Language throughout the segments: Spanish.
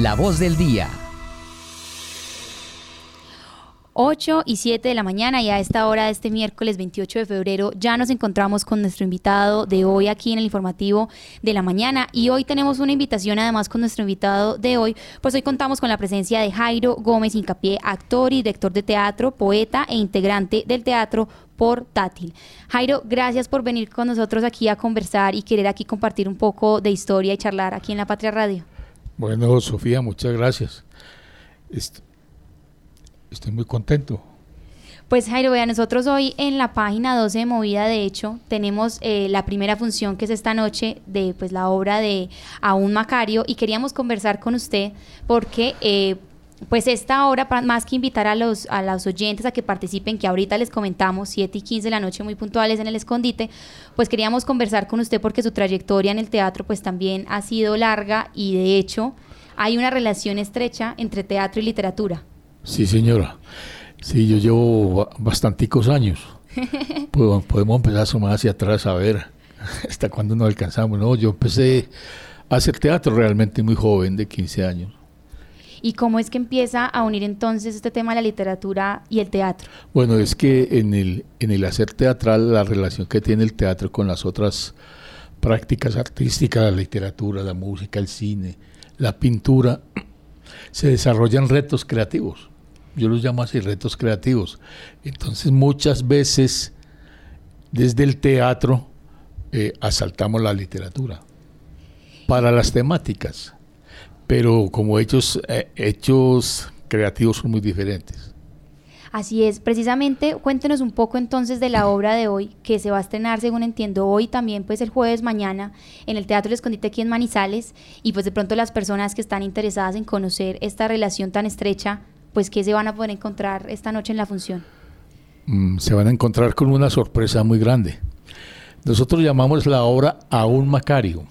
La voz del día. 8 y 7 de la mañana y a esta hora de este miércoles 28 de febrero ya nos encontramos con nuestro invitado de hoy aquí en el informativo de la mañana y hoy tenemos una invitación además con nuestro invitado de hoy, pues hoy contamos con la presencia de Jairo Gómez Incapié, actor y director de teatro, poeta e integrante del teatro portátil. Jairo, gracias por venir con nosotros aquí a conversar y querer aquí compartir un poco de historia y charlar aquí en La Patria Radio. Bueno, Sofía, muchas gracias. Estoy muy contento. Pues Jairo, vea, nosotros hoy en la página 12 de Movida, de hecho, tenemos eh, la primera función que es esta noche de pues la obra de Aún Macario y queríamos conversar con usted porque eh, pues esta hora, más que invitar a los, a los oyentes a que participen, que ahorita les comentamos, 7 y 15 de la noche muy puntuales en el escondite, pues queríamos conversar con usted porque su trayectoria en el teatro pues también ha sido larga y de hecho hay una relación estrecha entre teatro y literatura. Sí, señora. Sí, yo llevo bastanticos años. podemos empezar a sumar hacia atrás a ver hasta cuándo nos alcanzamos. No, yo empecé a hacer teatro realmente muy joven, de 15 años. ¿Y cómo es que empieza a unir entonces este tema de la literatura y el teatro? Bueno, es que en el, en el hacer teatral, la relación que tiene el teatro con las otras prácticas artísticas, la literatura, la música, el cine, la pintura, se desarrollan retos creativos. Yo los llamo así, retos creativos. Entonces muchas veces desde el teatro eh, asaltamos la literatura para las temáticas, pero como hechos, eh, hechos creativos son muy diferentes. Así es, precisamente cuéntenos un poco entonces de la obra de hoy, que se va a estrenar, según entiendo, hoy también, pues el jueves mañana, en el Teatro El Escondite aquí en Manizales, y pues de pronto las personas que están interesadas en conocer esta relación tan estrecha, pues ¿qué se van a poder encontrar esta noche en la función? Mm, se van a encontrar con una sorpresa muy grande. Nosotros llamamos la obra a un Macario,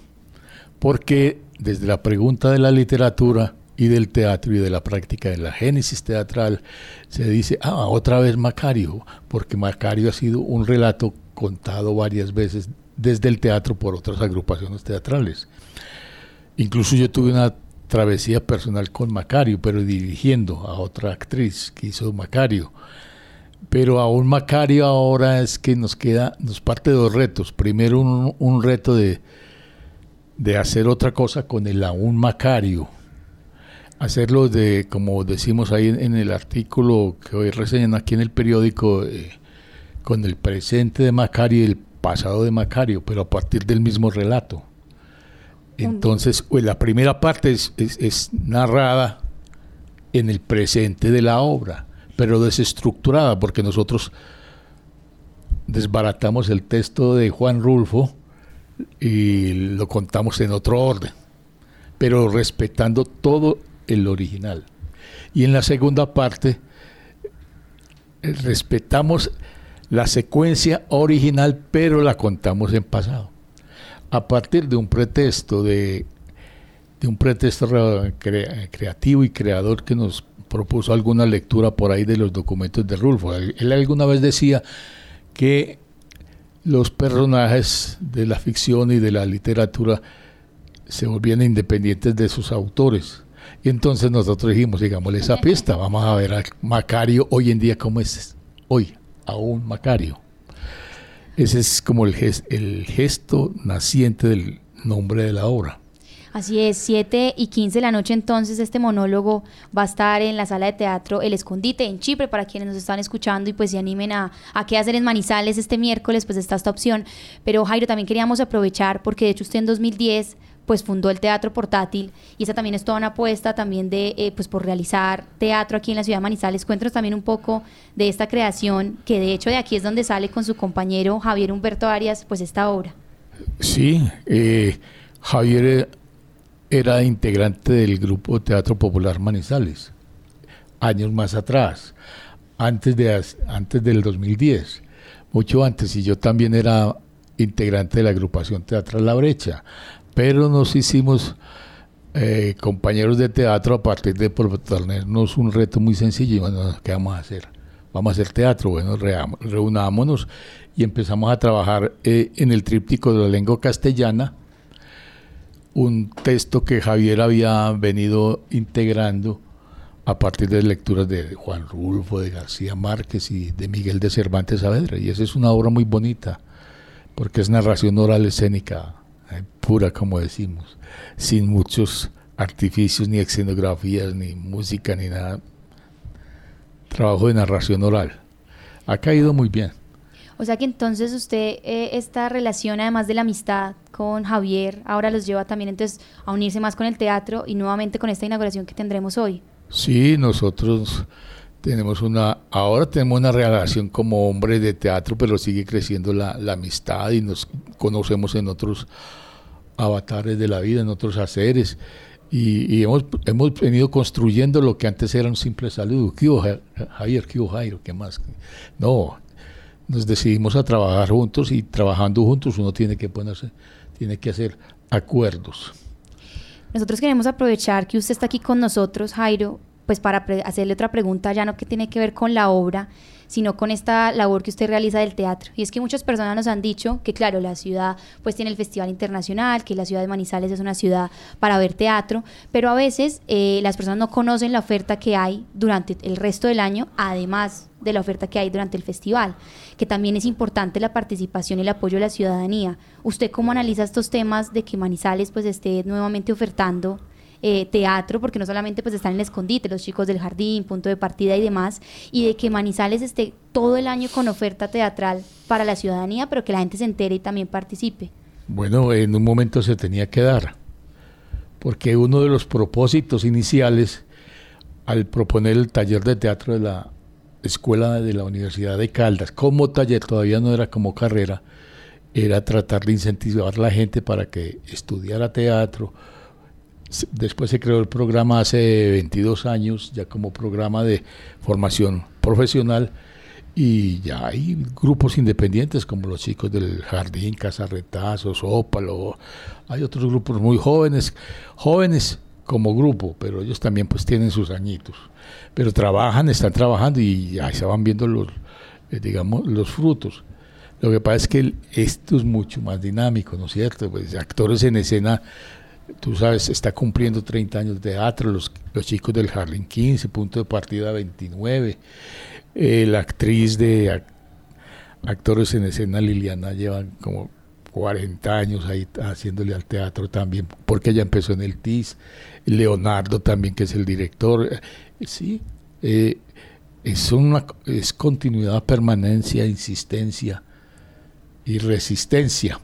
porque desde la pregunta de la literatura, y del teatro y de la práctica de la génesis teatral, se dice, ah, otra vez Macario, porque Macario ha sido un relato contado varias veces desde el teatro por otras agrupaciones teatrales. Incluso yo tuve una travesía personal con Macario, pero dirigiendo a otra actriz que hizo Macario. Pero aún Macario ahora es que nos queda, nos parte dos retos. Primero un, un reto de, de hacer otra cosa con el aún Macario, hacerlo de, como decimos ahí en, el artículo que hoy reseñan aquí en el periódico, eh, con el presente de Macario y el pasado de Macario, pero a partir del mismo relato. Entonces, pues, la primera parte es, es, narrada en el presente de la obra, pero desestructurada, porque nosotros desbaratamos el texto de Juan Rulfo y lo contamos en otro orden, pero respetando todo el original. Y en la segunda parte eh, respetamos la secuencia original, pero la contamos en pasado. A partir de un pretexto de, de un pretexto creativo y creador que nos propuso alguna lectura por ahí de los documentos de Rulfo. Él alguna vez decía que los personajes de la ficción y de la literatura se volvían independientes de sus autores. Y entonces nosotros dijimos, digámosle esa pista, vamos a ver a Macario hoy en día cómo es hoy, aún Macario. Ese es como el, el gesto naciente del nombre de la obra. Así es, 7 y 15 de la noche entonces este monólogo va a estar en la sala de teatro El Escondite en Chipre para quienes nos están escuchando y pues se animen a, a qué hacer en Manizales este miércoles, pues está esta opción. Pero Jairo, también queríamos aprovechar porque de hecho usted en 2010 pues fundó el Teatro Portátil y esa también es toda una apuesta también de, eh, pues por realizar teatro aquí en la ciudad de Manizales. Cuéntanos también un poco de esta creación, que de hecho de aquí es donde sale con su compañero Javier Humberto Arias, pues esta obra. Sí, eh, Javier era integrante del grupo Teatro Popular Manizales, años más atrás, antes, de, antes del 2010, mucho antes, y yo también era integrante de la agrupación Teatral La Brecha pero nos hicimos eh, compañeros de teatro a partir de proponernos un reto muy sencillo. Y ¿qué vamos a hacer? Vamos a hacer teatro. Bueno, reunámonos y empezamos a trabajar eh, en el tríptico de la lengua castellana un texto que Javier había venido integrando a partir de lecturas de Juan Rulfo, de García Márquez y de Miguel de Cervantes Saavedra. Y esa es una obra muy bonita, porque es narración oral escénica, eh, pura como decimos, sin muchos artificios, ni escenografías, ni música, ni nada. Trabajo de narración oral. Ha caído muy bien. O sea que entonces usted eh, esta relación, además de la amistad con Javier, ahora los lleva también entonces a unirse más con el teatro y nuevamente con esta inauguración que tendremos hoy. Sí, nosotros tenemos una, ahora tenemos una relación como hombres de teatro, pero sigue creciendo la, amistad y nos conocemos en otros avatares de la vida, en otros haceres. Y, hemos, hemos venido construyendo lo que antes era un simple saludo. ¿Qué hubo, Javier? ¿Qué hubo, Jairo? ¿Qué más? No, nos decidimos a trabajar juntos y trabajando juntos uno tiene que ponerse, tiene que hacer acuerdos. Nosotros queremos aprovechar que usted está aquí con nosotros, Jairo, pues para hacerle otra pregunta, ya no que tiene que ver con la obra, sino con esta labor que usted realiza del teatro. Y es que muchas personas nos han dicho que, claro, la ciudad pues tiene el Festival Internacional, que la ciudad de Manizales es una ciudad para ver teatro, pero a veces eh, las personas no conocen la oferta que hay durante el resto del año, además de la oferta que hay durante el festival, que también es importante la participación y el apoyo de la ciudadanía. ¿Usted cómo analiza estos temas de que Manizales pues esté nuevamente ofertando eh, teatro, porque no solamente pues están en el escondite, los chicos del jardín, punto de partida y demás, y de que Manizales esté todo el año con oferta teatral para la ciudadanía, pero que la gente se entere y también participe. Bueno, en un momento se tenía que dar, porque uno de los propósitos iniciales al proponer el taller de teatro de la escuela de la Universidad de Caldas, como taller, todavía no era como carrera, era tratar de incentivar a la gente para que estudiara teatro, Después se creó el programa hace 22 años, ya como programa de formación profesional, y ya hay grupos independientes como los chicos del Jardín, Casa Retazos, Ópalo, hay otros grupos muy jóvenes, jóvenes como grupo, pero ellos también pues tienen sus añitos, pero trabajan, están trabajando y ahí se van viendo los, eh, digamos, los frutos. Lo que pasa es que esto es mucho más dinámico, ¿no es cierto? Pues actores en escena tú sabes, está cumpliendo 30 años de teatro, los, los chicos del Harlem 15, punto de partida 29. Eh, la actriz de actores en escena Liliana lleva como 40 años ahí haciéndole al teatro también, porque ella empezó en el TIS. Leonardo también, que es el director. Eh, sí, eh, es, una, es continuidad, permanencia, insistencia y resistencia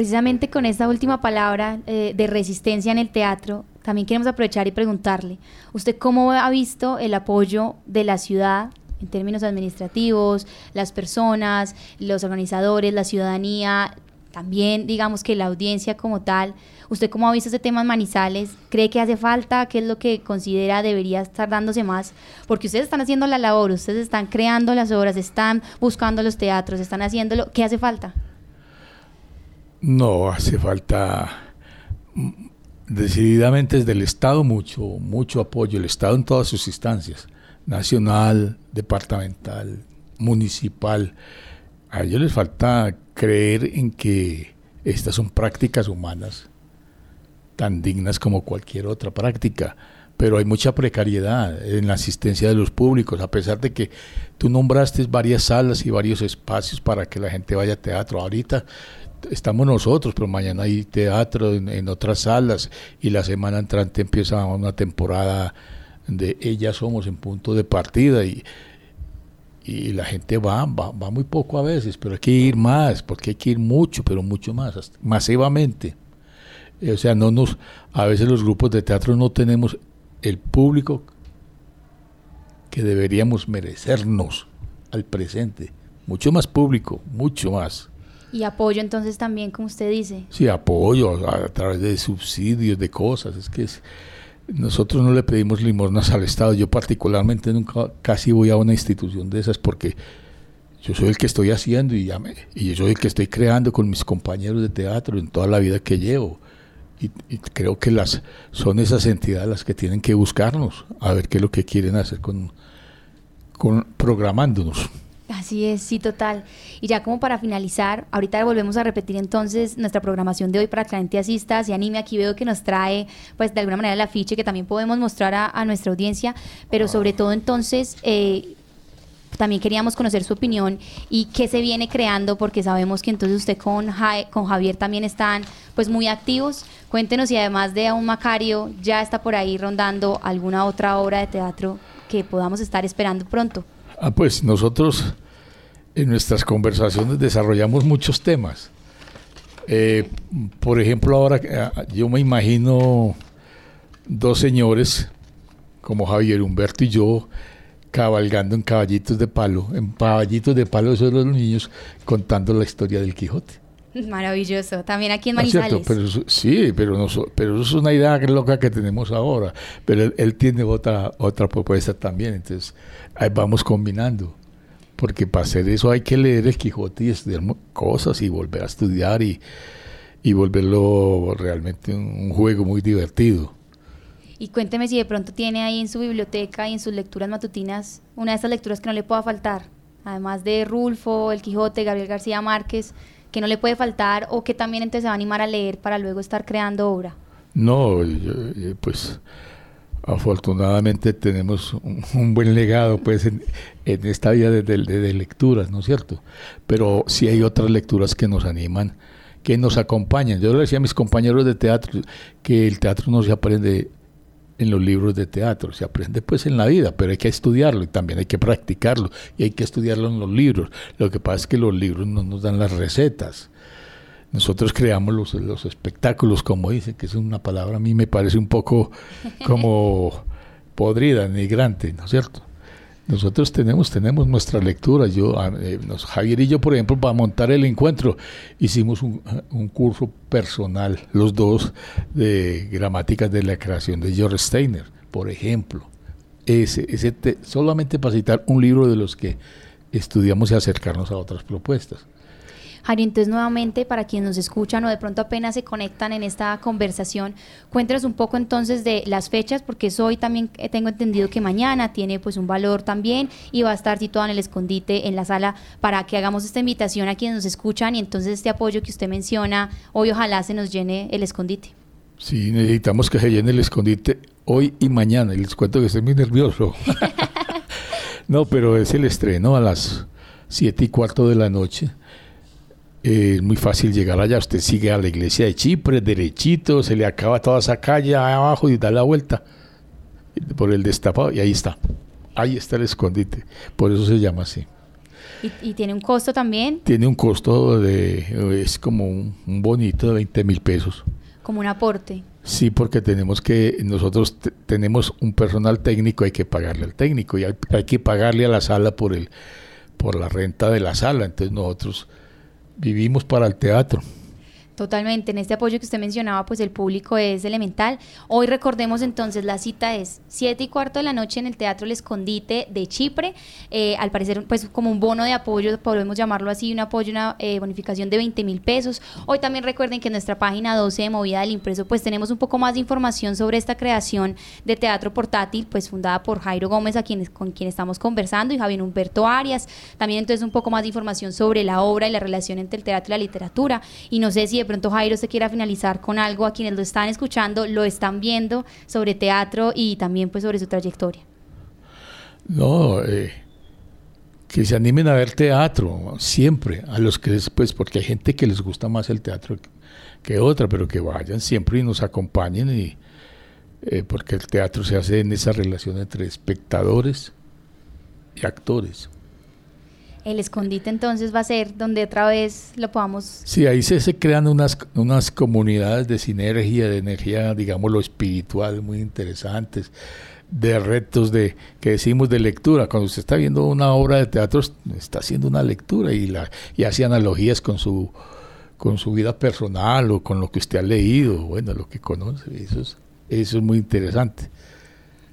Precisamente con esta última palabra eh, de resistencia en el teatro, también queremos aprovechar y preguntarle, ¿usted cómo ha visto el apoyo de la ciudad en términos administrativos, las personas, los organizadores, la ciudadanía, también digamos que la audiencia como tal? ¿Usted cómo ha visto ese tema en Manizales? ¿Cree que hace falta? ¿Qué es lo que considera debería estar dándose más? Porque ustedes están haciendo la labor, ustedes están creando las obras, están buscando los teatros, están haciéndolo. ¿Qué hace falta? No, hace falta mm, decididamente desde el Estado mucho, mucho apoyo, el Estado en todas sus instancias, nacional, departamental, municipal. A ellos les falta creer en que estas son prácticas humanas tan dignas como cualquier otra práctica, pero hay mucha precariedad en la asistencia de los públicos, a pesar de que tú nombraste varias salas y varios espacios para que la gente vaya a teatro. Ahorita estamos nosotros, pero mañana hay teatro en, otras salas y la semana entrante empieza una temporada de Ellas Somos en punto de partida y, y la gente va, va, va, muy poco a veces, pero hay que ir más, porque hay que ir mucho, pero mucho más, masivamente. O sea, no nos, a veces los grupos de teatro no tenemos el público que deberíamos merecernos al presente. Mucho más público, mucho más. Y apoyo entonces también, como usted dice. Sí, apoyo a, través de subsidios, de cosas. Es que nosotros no le pedimos limosnas al Estado. Yo particularmente nunca casi voy a una institución de esas porque yo soy el que estoy haciendo y, ya y yo soy el que estoy creando con mis compañeros de teatro en toda la vida que llevo. Y, y, creo que las son esas entidades las que tienen que buscarnos a ver qué es lo que quieren hacer con, con programándonos. Así es, sí, total. Y ya como para finalizar, ahorita volvemos a repetir entonces nuestra programación de hoy para que la gente asista, se anime. Aquí veo que nos trae, pues de alguna manera, el afiche que también podemos mostrar a, nuestra audiencia, pero sobre todo entonces, eh, también queríamos conocer su opinión y qué se viene creando, porque sabemos que entonces usted con, con Javier también están pues muy activos. Cuéntenos si además de un Macario ya está por ahí rondando alguna otra obra de teatro que podamos estar esperando pronto. Ah, pues nosotros en nuestras conversaciones desarrollamos muchos temas. Eh, por ejemplo, ahora eh, yo me imagino dos señores como Javier Humberto y yo cabalgando en caballitos de palo, en caballitos de palo de los niños, contando la historia del Quijote. Maravilloso, también aquí en Manizales. pero sí, pero, no, pero eso es una idea loca que tenemos ahora, pero él, tiene otra, otra propuesta también, entonces ahí vamos combinando, porque para hacer eso hay que leer el Quijote y estudiar cosas y volver a estudiar y, y volverlo realmente un juego muy divertido. Y cuénteme si de pronto tiene ahí en su biblioteca y en sus lecturas matutinas una de esas lecturas que no le pueda faltar, además de Rulfo, El Quijote, Gabriel García Márquez, que no le puede faltar o que también entonces se va a animar a leer para luego estar creando obra. No, pues afortunadamente tenemos un, buen legado pues en, esta vida de, de, lecturas, ¿no es cierto? Pero sí hay otras lecturas que nos animan, que nos acompañan. Yo le decía a mis compañeros de teatro que el teatro no se aprende en los libros de teatro, se aprende pues en la vida, pero hay que estudiarlo y también hay que practicarlo y hay que estudiarlo en los libros. Lo que pasa es que los libros no nos dan las recetas. Nosotros creamos los, los espectáculos, como dicen, que es una palabra a mí me parece un poco como podrida, migrante, ¿no es cierto? Nosotros tenemos, tenemos nuestra lectura. Yo, eh, Javier y yo, por ejemplo, para montar el encuentro, hicimos un, curso personal, los dos, de gramáticas de la creación de George Steiner, por ejemplo. Ese, ese solamente para citar un libro de los que estudiamos y acercarnos a otras propuestas. Jari, entonces nuevamente para quienes nos escuchan o de pronto apenas se conectan en esta conversación, cuéntanos un poco entonces de las fechas, porque hoy también tengo entendido que mañana tiene pues un valor también y va a estar situado en el escondite en la sala para que hagamos esta invitación a quienes nos escuchan y entonces este apoyo que usted menciona, hoy ojalá se nos llene el escondite. Sí, necesitamos que se llene el escondite hoy y mañana. Y les cuento que estoy muy nervioso. no, pero es el estreno a las siete y cuarto de la noche es muy fácil llegar allá. Usted sigue a la iglesia de Chipre, derechito, se le acaba toda esa calle abajo y da la vuelta por el destapado y ahí está. Ahí está el escondite. Por eso se llama así. ¿Y, tiene un costo también? Tiene un costo de, es como un, bonito de 20 mil pesos. Como un aporte. Sí, porque tenemos que, nosotros tenemos un personal técnico, hay que pagarle al técnico y hay, hay que pagarle a la sala por el, por la renta de la sala. Entonces nosotros vivimos para el teatro. Totalmente, en este apoyo que usted mencionaba, pues el público es elemental. Hoy recordemos entonces, la cita es 7 y cuarto de la noche en el Teatro El Escondite de Chipre. Eh, al parecer, pues como un bono de apoyo, podemos llamarlo así, un apoyo, una eh, bonificación de 20 mil pesos. Hoy también recuerden que en nuestra página 12 de Movida del Impreso, pues tenemos un poco más de información sobre esta creación de teatro portátil, pues fundada por Jairo Gómez, a quien, con quien estamos conversando, y Javier Humberto Arias. También entonces un poco más de información sobre la obra y la relación entre el teatro y la literatura. Y no sé si de pronto Jairo se quiera finalizar con algo a quienes lo están escuchando, lo están viendo sobre teatro y también pues sobre su trayectoria. No, eh, que se animen a ver teatro, siempre, a los que pues porque hay gente que les gusta más el teatro que otra, pero que vayan siempre y nos acompañen y eh, porque el teatro se hace en esa relación entre espectadores y actores. El escondite entonces va a ser donde otra vez lo podamos... Sí, ahí se, crean unas, unas comunidades de sinergia, de energía, digamos, lo espiritual muy interesantes, de retos de que decimos de lectura. Cuando usted está viendo una obra de teatro, está haciendo una lectura y, la, y hace analogías con su, con su vida personal o con lo que usted ha leído, bueno, lo que conoce. Es, eso es muy interesante.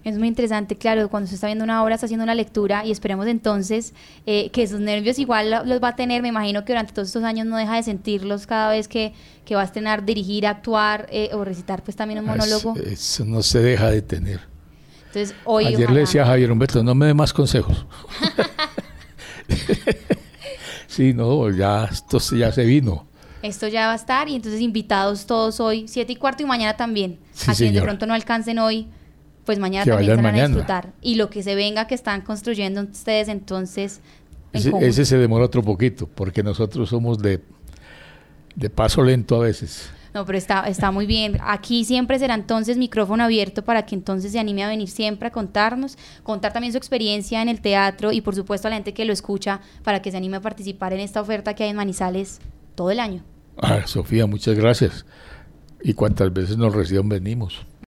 Es muy interesante, claro, cuando se está viendo una obra, está haciendo una lectura y esperemos entonces eh, que esos nervios igual los va a tener, me imagino que durante todos estos años no deja de sentirlos cada vez que, que va a estrenar, dirigir, actuar eh, o recitar pues también un monólogo. Eso, no se deja de tener. Entonces, hoy Ayer le decía a Javier Humberto, no me dé más consejos. sí, no, ya esto ya se vino. Esto ya va a estar y entonces invitados todos hoy, siete y cuarto y mañana también. a quienes de pronto no alcancen hoy, pues mañana también se van a disfrutar. Y lo que se venga que están construyendo ustedes entonces... Ese, ese, se demora otro poquito, porque nosotros somos de, de paso lento a veces. No, pero está, está muy bien. Aquí siempre será entonces micrófono abierto para que entonces se anime a venir siempre a contarnos, contar también su experiencia en el teatro y por supuesto a la gente que lo escucha para que se anime a participar en esta oferta que hay en Manizales todo el año. Ah, Sofía, muchas gracias. Y cuantas veces nos reciban venimos.